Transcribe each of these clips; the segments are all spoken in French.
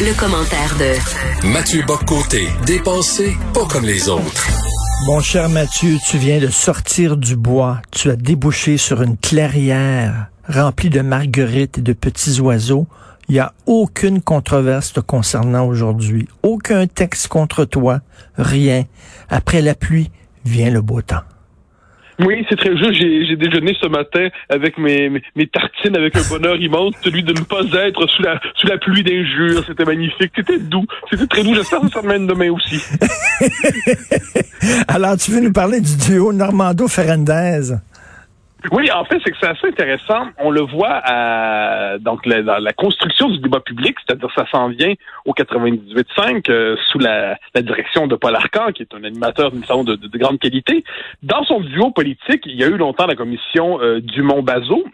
Le, commentaire de Mathieu Boccoté, dépensé pas comme les autres. Mon cher Mathieu, tu viens de sortir du bois. Tu as débouché sur une clairière remplie de marguerites et de petits oiseaux. Il n'y a aucune controverse te concernant aujourd'hui. Aucun texte contre toi. Rien. Après la pluie vient le beau temps. Oui, c'est très juste. J'ai déjeuné ce matin avec mes, tartines avec un bonheur immense, celui de ne pas être sous la, sous la pluie d'injures. C'était magnifique. C'était doux. C'était très doux. J'espère que ça mène demain aussi. Alors, tu veux nous parler du duo Normando-Ferrandez? Oui, en fait, c'est que c'est assez intéressant. On le voit à, donc dans la construction du débat public, c'est-à-dire ça s'en vient au 98.5 euh, sous la, direction de Paul Arcan, qui est un animateur d'une de, de, grande qualité. Dans son duo politique, il y a eu longtemps la commission euh, Dumont-Bazo,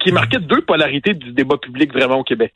qui marquait deux polarités du débat public vraiment au Québec.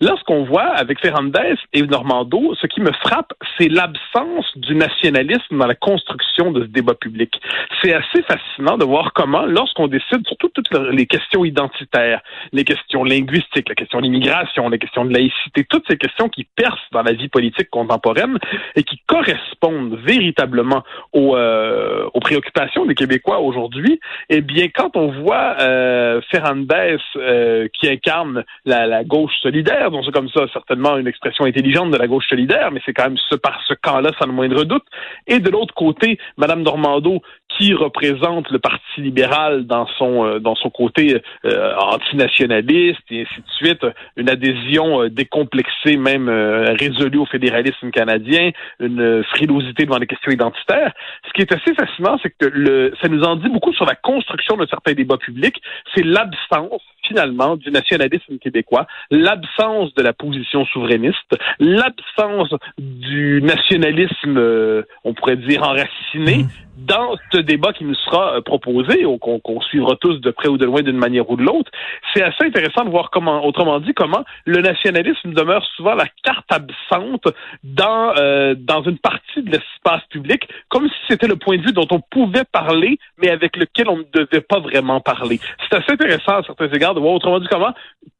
Là, ce qu'on voit avec Ferrandez et Normando, ce qui me frappe, c'est l'absence du nationalisme dans la construction de ce débat public. C'est assez fascinant de voir comment, lorsqu'on décide sur toutes les questions identitaires, les questions linguistiques, la question de l'immigration, les questions de laïcité, toutes ces questions qui percent dans la vie politique contemporaine et qui correspondent véritablement aux, euh, aux préoccupations des Québécois aujourd'hui, eh bien, quand on voit euh, Ferrandez euh, qui incarne la, gauche solidaire, donc c'est comme ça certainement une expression intelligente de la gauche solidaire, mais c'est quand même ce par ce camp-là sans le moindre doute. Et de l'autre côté, Madame Normando qui représente le Parti libéral dans son euh, dans son côté euh, antinationaliste et ainsi de suite, une adhésion décomplexée, même résolue au fédéralisme canadien, une frilosité devant les questions identitaires. Ce qui est assez fascinant, c'est que le, ça nous en dit beaucoup sur la construction de certains débats publics. C'est l'absence finalement du nationalisme québécois, l'absence de la position souverainiste, l'absence du nationalisme, euh, on pourrait dire enraciné, mmh. dans ce débat qui nous sera euh, proposé, qu'on suivra tous de près ou de loin d'une manière ou de l'autre, c'est assez intéressant de voir comment, autrement dit, comment le nationalisme demeure souvent la carte absente dans euh, dans une partie de l'espace public, comme si c'était le point de vue dont on pouvait parler, mais avec lequel on ne devait pas vraiment parler. C'est assez intéressant à certains égards de voir autrement dit comment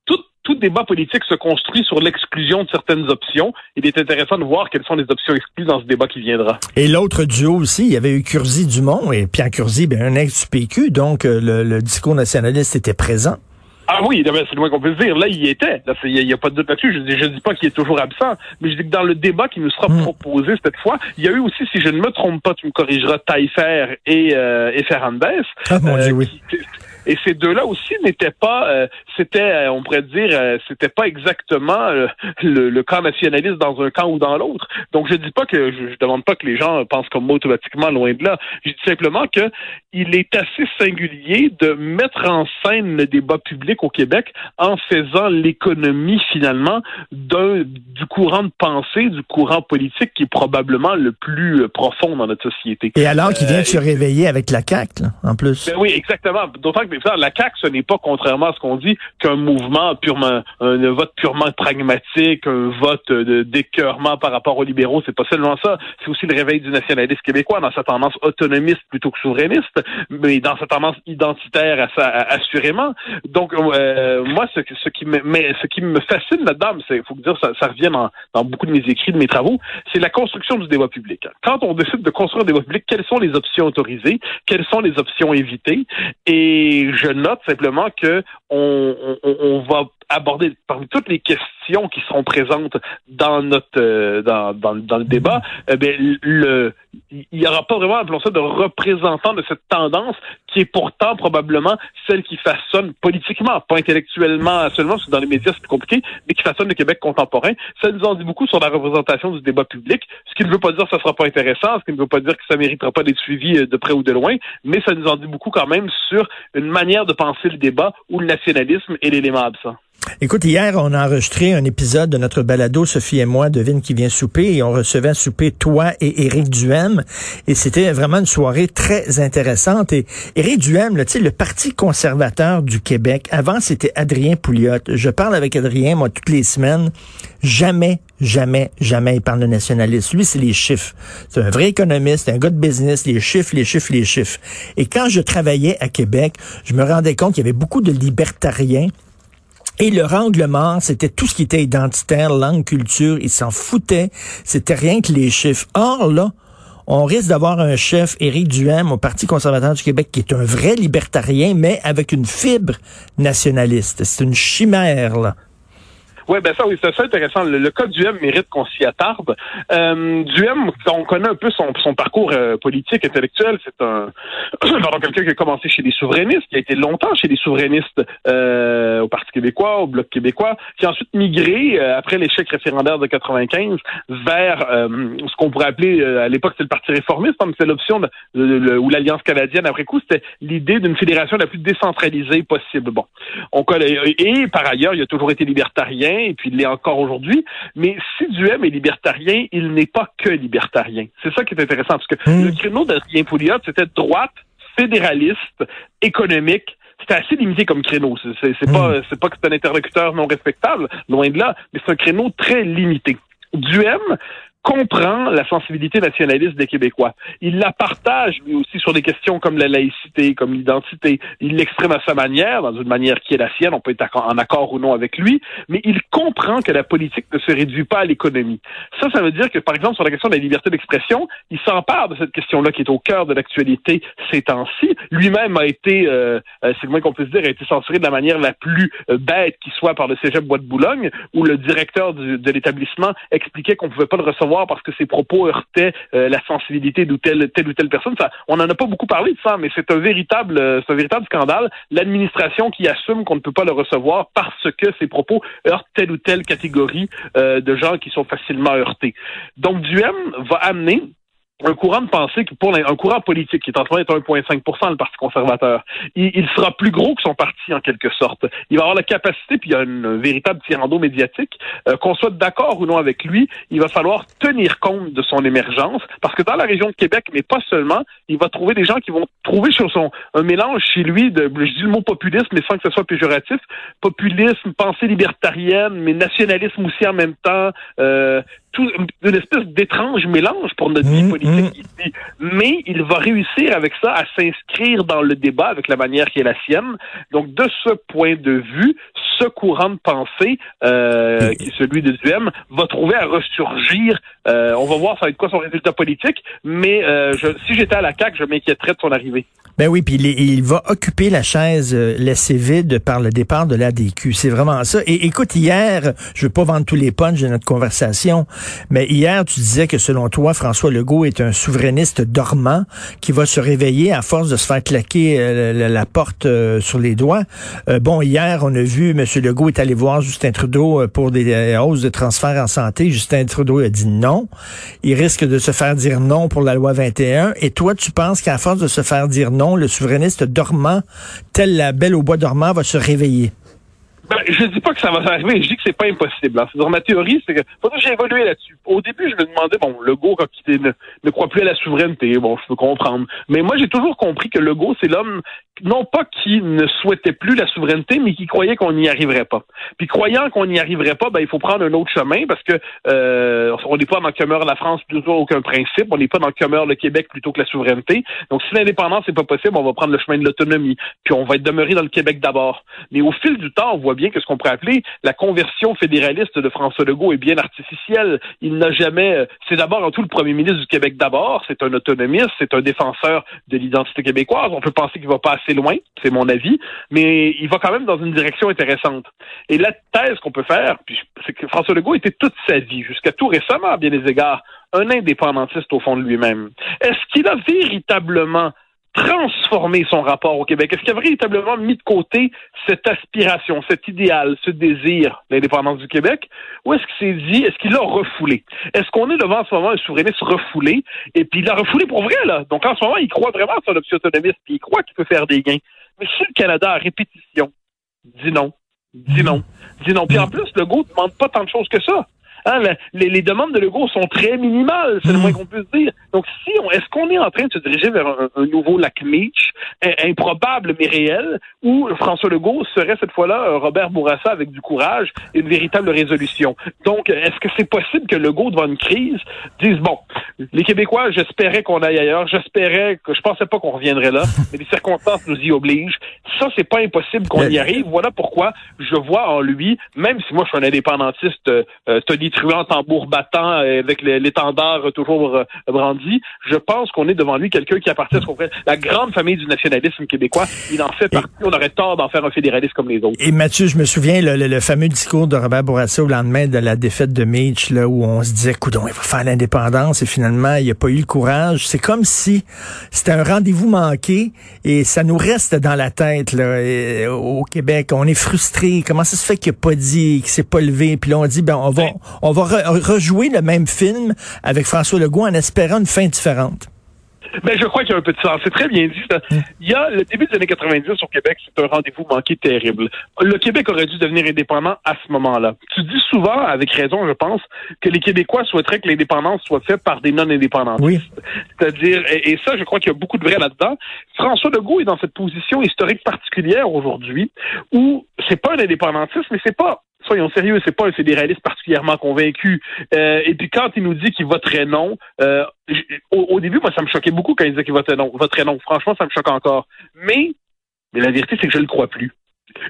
tout tout débat politique se construit sur l'exclusion de certaines options. Il est intéressant de voir quelles sont les options exclues dans ce débat qui viendra. Et l'autre duo aussi, il y avait eu Curzi Dumont et Pierre Curzi, ben, un ex du PQ, donc euh, le, discours nationaliste était présent. Ah oui, c'est le moins qu'on peut dire. Là, il y était. Il n'y a, pas de doute là-dessus. Je ne dis pas qu'il est toujours absent, mais je dis que dans le débat qui nous sera hmm. proposé cette fois, il y a eu aussi, si je ne me trompe pas, tu me corrigeras, Taillefer et, euh, et Ferrandez. Ah mon Dieu, euh, oui. Et ces deux-là aussi n'étaient pas, euh, c'était, euh, on pourrait dire, euh, c'était pas exactement le, camp nationaliste dans un camp ou dans l'autre. Donc je dis pas que je, demande pas que les gens pensent comme moi automatiquement loin de là. Je dis simplement que il est assez singulier de mettre en scène le débat public au Québec en faisant l'économie finalement d'un du courant de pensée, du courant politique qui est probablement le plus profond dans notre société. Et alors qu'il vient de se réveiller avec la CAQ, en plus. Ben oui, exactement. D'autant que la CAQ, ce n'est pas, contrairement à ce qu'on dit, qu'un mouvement purement, un vote purement pragmatique, un vote d'écœurement par rapport aux libéraux. C'est pas seulement ça. C'est aussi le réveil du nationalisme québécois dans sa tendance autonomiste plutôt que souverainiste, mais dans sa tendance identitaire assurément. Donc, euh, moi, ce, qui me, ce qui me fascine là-dedans, c'est, faut dire, ça, ça revient dans, dans beaucoup de mes écrits, de mes travaux, c'est la construction du débat public. Quand on décide de construire un débat public, quelles sont les options autorisées, quelles sont les options évitées, et je note simplement que on, on, on va aborder parmi toutes les questions qui seront présentes dans notre euh, dans, dans, dans, le débat, bien, le il n'y aura pas vraiment, appelons ça, de représentant de cette tendance qui est pourtant probablement celle qui façonne politiquement, pas intellectuellement seulement, parce que dans les médias c'est compliqué, mais qui façonne le Québec contemporain. Ça nous en dit beaucoup sur la représentation du débat public, ce qui ne veut pas dire que ça sera pas intéressant, ce qui ne veut pas dire que ça méritera pas d'être suivi euh, de près ou de loin, mais ça nous en dit beaucoup quand même sur une manière de penser le débat où le nationalisme est l'élément absent. Écoute, hier, on a enregistré un épisode de notre balado, Sophie et moi, devine qui vient souper, et on recevait un souper, toi et Éric Duhem, et c'était vraiment une soirée très intéressante. Et Éric Duhem, sais, le Parti conservateur du Québec, avant, c'était Adrien Pouliot. Je parle avec Adrien, moi, toutes les semaines. Jamais, jamais, jamais il parle de nationalisme. Lui, c'est les chiffres. C'est un vrai économiste, un gars de business, les chiffres, les chiffres, les chiffres. Et quand je travaillais à Québec, je me rendais compte qu'il y avait beaucoup de libertariens Et le angle mort, c'était tout ce qui était identitaire, langue, culture. Il s'en foutait. C'était rien que les chiffres. Or, là, on risque d'avoir un chef, Éric Duhem, au Parti conservateur du Québec, qui est un vrai libertarien, mais avec une fibre nationaliste. C'est une chimère, là. Oui, ben ça, oui, c'est intéressant. Le, cas du M mérite qu'on s'y attarde. Euh, Duhem, on connaît un peu son, parcours euh, politique, intellectuel. C'est un quelqu'un qui a commencé chez les souverainistes, qui a été longtemps chez les souverainistes euh, au Parti québécois, au Bloc québécois, qui a ensuite migré euh, après l'échec référendaire de 95 vers euh, ce qu'on pourrait appeler à l'époque c'était le Parti réformiste, hein, c'est l'option ou l'Alliance canadienne. Après coup, c'était l'idée d'une fédération la plus décentralisée possible. Bon, on connaît, et par ailleurs, il a toujours été libertarien et puis il l'est encore aujourd'hui. Mais si Duhem est libertarien, il n'est pas que libertarien. C'est ça qui est intéressant, parce que hmm. le créneau d'Adrien Pouliot, c'était droite, fédéraliste, économique, c'était assez limité comme créneau. C'est pas hmm. c'est pas que c'est un interlocuteur non respectable, loin de là, mais c'est un créneau très limité. Duhem, comprend la sensibilité nationaliste des Québécois. Il la partage lui aussi sur des questions comme la laïcité, comme l'identité. Il l'exprime à sa manière, dans une manière qui est la sienne, on peut être en accord ou non avec lui, mais il comprend que la politique ne se réduit pas à l'économie. Ça, ça veut dire que, par exemple, sur la question de la liberté d'expression, il s'empare de cette question-là qui est au cœur de l'actualité ces temps-ci. Lui-même a été, euh, euh, c'est le moins qu'on puisse dire, a été censuré de la manière la plus euh, bête qui soit par le Cégep Bois de Boulogne, où le directeur de l'établissement expliquait qu'on pouvait pas le recevoir parce que ses propos heurtaient euh, la sensibilité de telle, ou telle personne. On n'en a pas beaucoup parlé de ça, mais c'est un véritable, euh, un véritable scandale. L'administration qui assume qu'on ne peut pas le recevoir parce que ses propos heurtent telle ou telle catégorie euh, de gens qui sont facilement heurtés. Donc, Duhem va amener un courant de pensée qui pour un courant politique qui est en train d'être 1,5 le Parti conservateur. Il, sera plus gros que son parti en quelque sorte. Il va avoir la capacité, puis il y a une, un véritable tirando médiatique, euh, qu'on soit d'accord ou non avec lui, il va falloir tenir compte de son émergence, parce que dans la région de Québec, mais pas seulement, il va trouver des gens qui vont trouver sur son un mélange chez lui de, je dis le mot populisme, mais sans que ce soit péjoratif, populisme, pensée libertarienne, mais nationalisme aussi en même temps, euh, tout, une espèce d'étrange mélange pour notre vie mmh, politique ici. Mais il va réussir avec ça à s'inscrire dans le débat avec la manière qui est la sienne. Donc, de ce point de vue, ce courant de pensée, euh, qui est celui de Duhem, va trouver à ressurgir. Euh, on va voir ça va être quoi son résultat politique, mais euh, je, si j'étais à la CAQ, je m'inquiéterais de son arrivée. Ben oui, puis il, va occuper la chaise euh, laissée vide par le départ de l'ADQ. C'est vraiment ça. Et écoute, hier, je veux pas vendre tous les punchs de notre conversation, mais hier, tu disais que selon toi, François Legault est un souverainiste dormant qui va se réveiller à force de se faire claquer euh, la, porte euh, sur les doigts. bon, hier, on a vu M. Legault est allé voir Justin Trudeau pour des hausses de transfert en santé. Justin Trudeau a dit non. Il risque de se faire dire non pour la loi 21. Et toi, tu penses qu'à force de se faire dire non, le souverainiste dormant, tel la belle au bois dormant, va se réveiller? Ben, je dis pas que ça va arriver, je dis que c'est pas impossible. Dans ma théorie, c'est que faudrait que j'ai évolué là-dessus. Au début, je me demandais, bon, Legault, quand il ne, ne croit plus à la souveraineté, bon, je peux comprendre. Mais moi, j'ai toujours compris que Legault, c'est l'homme, non pas qui ne souhaitait plus la souveraineté, mais qui croyait qu'on n'y arriverait pas. Puis croyant qu'on n'y arriverait pas, ben, il faut prendre un autre chemin parce que euh, on n'est pas dans que meurt la France plutôt aucun principe, on n'est pas dans que meurt le Québec plutôt que la souveraineté. Donc, si l'indépendance n'est pas possible, on va prendre le chemin de l'autonomie, puis on va être demeuré dans le Québec d'abord. Mais au fil du temps, on voit que ce qu'on pourrait appeler la conversion fédéraliste de François Legault est bien artificielle. Il n'a jamais. Euh, c'est d'abord en tout le premier ministre du Québec d'abord. C'est un autonomiste, c'est un défenseur de l'identité québécoise. On peut penser qu'il va pas assez loin, c'est mon avis, mais il va quand même dans une direction intéressante. Et la thèse qu'on peut faire, c'est que François Legault était toute sa vie, jusqu'à tout récemment, à bien des égards, un indépendantiste au fond de lui-même. Est-ce qu'il a véritablement transformer son rapport au Québec? Est-ce qu'il a véritablement mis de côté cette aspiration, cet idéal, ce désir d'indépendance du Québec? Ou est-ce qu'il s'est dit, est-ce qu'il l'a refoulé? Est-ce qu'on est devant en ce moment un souverainiste refoulé? Et puis il l'a refoulé pour vrai, là. Donc en ce moment, il croit vraiment à son option autonomiste, puis il croit qu'il peut faire des gains. Mais si le Canada, à répétition, dit non, dit non, dit non. Puis en plus, le goût ne demande pas tant de choses que ça. Hein, les, demandes de Legault sont très minimales, c'est le hmm. moins qu'on puisse dire. Donc, si on, est-ce qu'on est en train de se diriger vers un, nouveau lac Meach, improbable mais réel, où François Legault serait cette fois-là Robert Bourassa avec du courage et une véritable résolution? Donc, est-ce que c'est possible que Legault, devant une crise, dise, bon, les Québécois, j'espérais qu'on aille ailleurs, j'espérais que, je pensais pas qu'on reviendrait là, mais les circonstances nous y obligent. Ça, c'est pas impossible qu'on y arrive. Voilà pourquoi je vois en lui, même si moi je suis un indépendantiste, euh, Tony Truant, tambour battant, euh, avec l'étendard toujours euh, brandi, je pense qu'on est devant lui quelqu'un qui appartient à ce qu'on la grande famille du nationalisme québécois. Il en fait partie. On aurait tort d'en faire un fédéraliste comme les autres. Et Mathieu, je me souviens le, fameux discours de Robert Bourassa au lendemain de la défaite de Mitch, là, où on se disait, coudon, il va faire l'indépendance, et finalement, il n'a pas eu le courage. C'est comme si c'était un rendez-vous manqué, et ça nous reste dans la tête, là, au Québec. On est frustré. Comment ça se fait qu'il n'a pas dit, qu'il s'est pas levé, puis là, on dit, ben, on va, on va rejouer le même film avec François Legault en espérant une fin différente. Ben, je crois qu'il y a un peu de sens. C'est très bien dit. Il y a le début des années 90 au Québec, c'est un rendez-vous manqué terrible. Le Québec aurait dû devenir indépendant à ce moment-là. Tu dis souvent, avec raison, je pense, que les Québécois souhaiteraient que l'indépendance soit faite par des non-indépendantistes. Oui. C'est-à-dire, et, ça, je crois qu'il y a beaucoup de vrai là-dedans. François Legault est dans cette position historique particulière aujourd'hui où c'est pas un indépendantiste, mais c'est pas soyons sérieux, c'est pas un fédéraliste particulièrement convaincu. Euh, et puis quand il nous dit qu'il voterait non, euh, au, début, moi, ça me choquait beaucoup quand il disait qu'il voterait non. Voterait non. Franchement, ça me choque encore. Mais, mais la vérité, c'est que je le crois plus.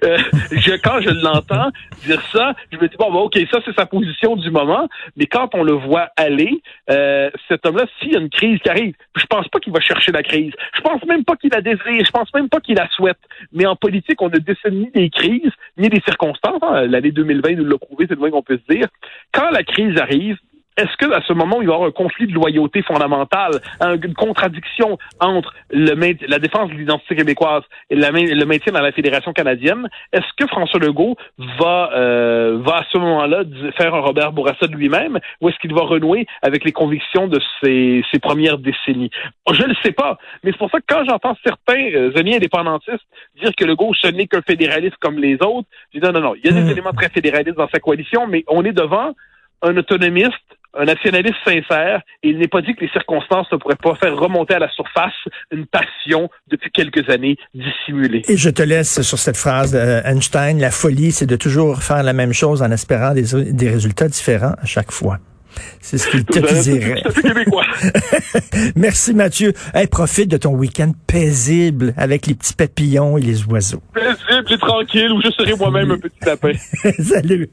Euh, je, quand je l'entends dire ça, je me dis bon, ok, ça c'est sa position du moment, mais quand on le voit aller, euh, cet homme-là, s'il y a une crise qui arrive, je pense pas qu'il va chercher la crise. Je pense même pas qu'il la désire. Je pense même pas qu'il la souhaite. Mais en politique, on ne décide ni des crises ni des circonstances. Hein. L'année 2020 nous l'a prouvé, c'est le moins qu'on peut se dire. Quand la crise arrive, est-ce que à ce moment il va y avoir un conflit de loyauté fondamentale, une contradiction entre le la défense de l'identité québécoise et le maintien dans la fédération canadienne? Est-ce que François Legault va euh, va à ce moment-là faire un Robert Bourassa de lui-même, ou est-ce qu'il va renouer avec les convictions de ses, ses premières décennies? Je ne le sais pas, mais c'est pour ça que quand j'entends certains euh, amis indépendantistes dire que Legault ce n'est qu'un fédéraliste comme les autres, je dis non non non, il y a des mmh. éléments très fédéralistes dans sa coalition, mais on est devant un autonomiste un nationaliste sincère, et il n'est pas dit que les circonstances ne pourraient pas faire remonter à la surface une passion depuis quelques années dissimulée. Et je te laisse sur cette phrase d'Einstein, la folie, c'est de toujours faire la même chose en espérant des, des résultats différents à chaque fois. C'est ce qu'il te dirait. Merci Mathieu. Hey, profite de ton week-end paisible avec les petits papillons et les oiseaux. Paisible et tranquille où je serai moi-même un petit lapin. Salut.